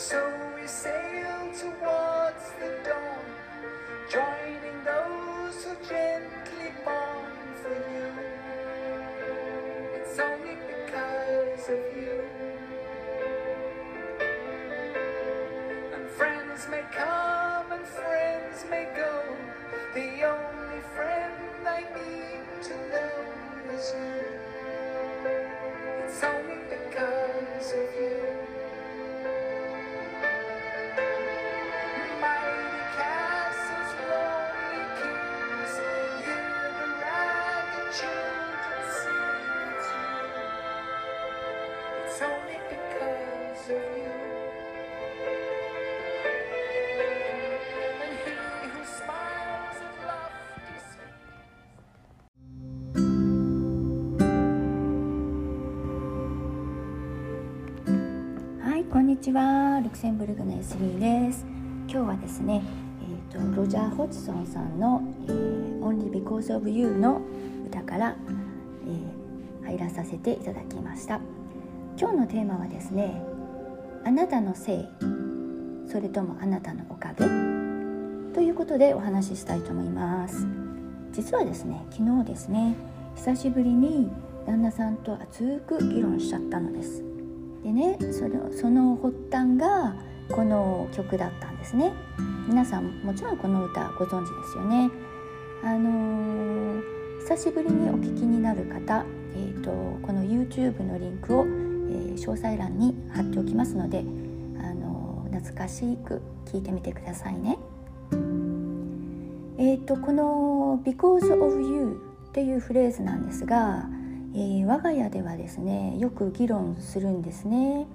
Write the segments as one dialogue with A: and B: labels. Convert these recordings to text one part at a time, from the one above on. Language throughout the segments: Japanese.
A: So we sail towards the dawn, joining those who gently mourn for you. It's only because of you. And friends may come and friends may go. The only friend I need to know is you. It's only because of you.
B: ちは。ルクセンブルクのエスリーです。今日はですね、えー、とロジャー・ホジソンさんの、えー、Only Because of You の歌から、えー入らさせていただきました。今日のテーマはですね、あなたのせい、それともあなたのおかげ？ということでお話ししたいと思います。実はですね、昨日ですね、久しぶりに旦那さんと熱く議論しちゃったのです。ねそのその発端がこの曲だったんですね。皆さんもちろんこの歌ご存知ですよね。あのー久しぶりにお聞きになる方、えー、とこの YouTube のリンクを、えー詳細欄に貼っておきますので、あのー懐かしく聞いてみてくださいね。えっ、とこの「Because of You」っていうフレーズなんですがえー我が家ではですねよく議論するんですね。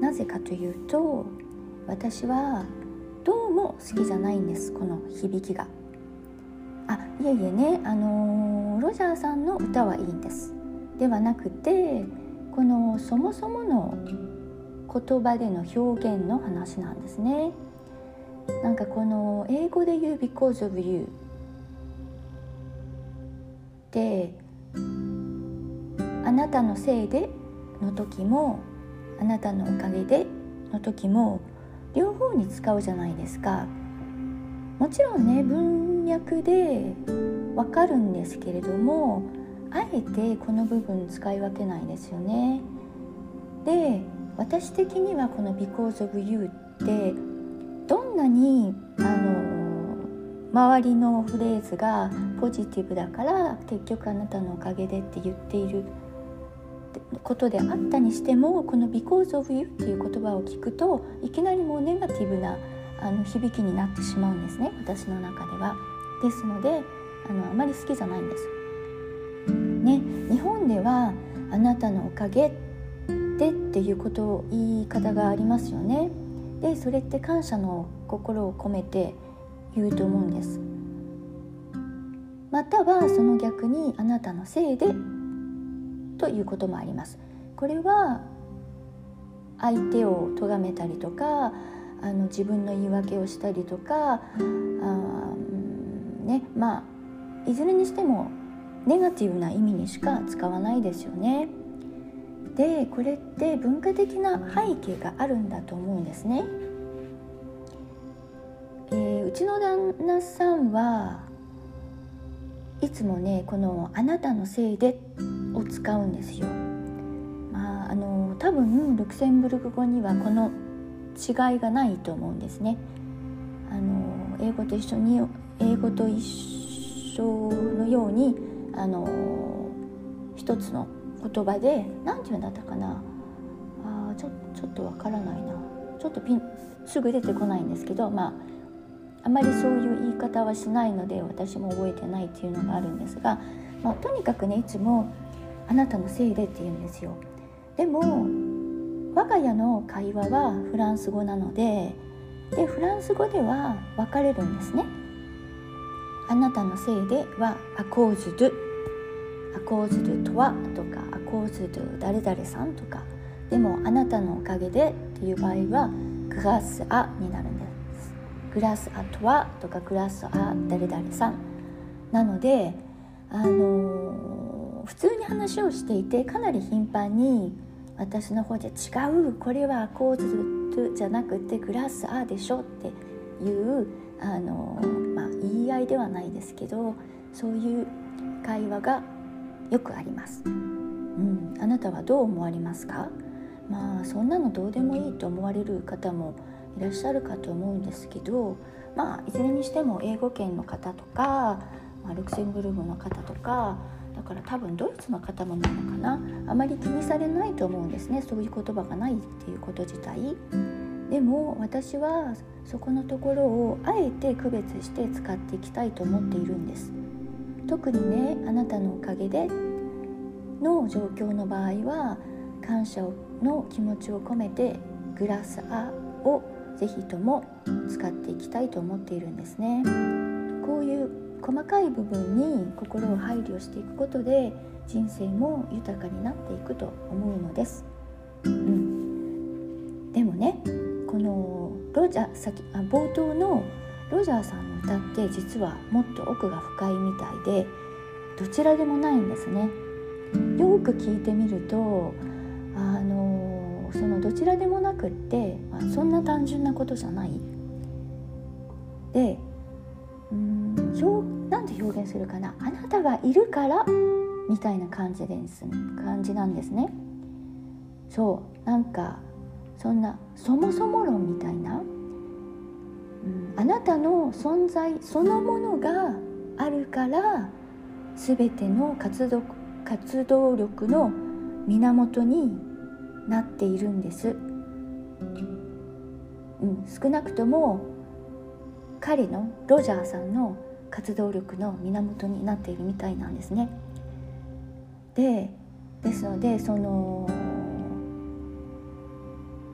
B: なぜかというと私はどうも好きじゃないんですこの響きが。あいえいえねあのーロジャーさんの歌はいいんです。ではなくてこのそもそもの言葉での表現の話なんですね。なんかこの英語で言う「because of you」であなたのせいでの時もあなたのおかげでの時も両方に使うじゃないですか。もちろんね文脈でわかるんですけれどもあえてこの部分使い分けないですよね。で私的にはこの「Because of You」ってどんなにあの周りのフレーズがポジティブだから結局あなたのおかげでって言っていることであったにしてもこの「because of you」っていう言葉を聞くといきなりもうネガティブなあの響きになってしまうんですね私の中では。ですのであのあまり好きじゃないんです。ね、日本では「あなたのおかげで」っていうことを言い方がありますよね。でそれって感謝の心を込めて言うと思うんです。またはその逆に「あなたのせいで」ということもあります。これは相手を咎めたりとかあの自分の言い訳をしたりとかあねまあいずれにしてもネガティブな意味にしか使わないですよね。でこれって文化的な背景があるんだと思うんですね。えーうちの旦那さんはいつもねこの「あなたのせいで」を使うんですよ。まああの多分ルクセンブルク語にはこの違いがないと思うんですね。あの英語と一緒に英語と一緒のようにあの一つの言葉で何て言うんだったかなあーちょちょっとわからないなちょっとピンすぐ出てこないんですけどまああまりそういう言い方はしないので私も覚えてないっていうのがあるんですが、まあ、とにかくねいつも「あなたのせいで」って言うんですよ。でも我が家の会話はフランス語なのででフランス語では分かれるんですね。あなたのせいでは「アコーズドゥ」「アコーズドゥとは」とか「アコーズドゥ誰々さん」とかでも「あなたのおかげで」っていう場合は「グラスア」になるんです。グラスアとはとかグラスア誰々さんなのであのー普通に話をしていてかなり頻繁に私の方で違うこれは構図じゃなくてグラスアーでしょっていうあの、まあ、言い合いではないですけどそういう会話がよくあります。うん、あなたはどう思われますか？まあそんなのどうでもいいと思われる方もいらっしゃるかと思うんですけどまあいずれにしても英語圏の方とか、まあ、ルクセンブルグの方とかだから多分ドイツの方もなのかな。あまり気にされないと思うんですね。そういう言葉がないっていうこと自体。でも私はそこのところをあえて区別して使っていきたいと思っているんです。特にねあなたのおかげでの状況の場合は感謝の気持ちを込めてグラスアをぜひとも使っていきたいと思っているんですね。こういう細かい部分に心を配慮していくことで人生も豊かになっていくと思うのです、うん、でもねこのロジャー先あ冒頭のロジャーさんの歌って実はもっと奥が深いみたいでどちらでもないんですね。よく聞いてみるとあのそのどちらでもなくって、まあ、そんな単純なことじゃない。でうんなんて表現するかな？あなたがいるから？みたいな感じです感じなんですね。そう。なんかそんなそもそも論みたいな、うん、あなたの存在そのものがあるから全ての活動活動力の源になっているんです、うん、少なくとも彼のロジャーさんの活動力の源になっているみたいなんですね。でですのでその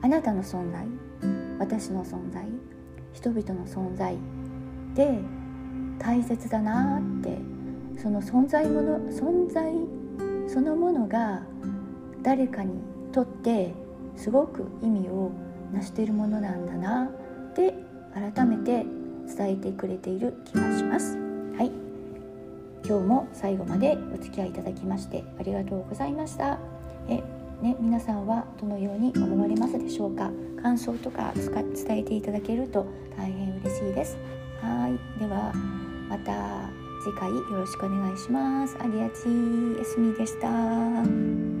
B: あなたの存在私の存在人々の存在で大切だなってその存在もの存在そのものが誰かにとってすごく意味を成しているものなんだなって改めて伝えてくれている気がします。はい。今日も最後までお付き合いいただきましてありがとうございました。えね、皆さんはどのように思われますでしょうか？感想とか伝えていただけると大変嬉しいです。はい。ではまた次回よろしくお願いします。ありがちえすみでした。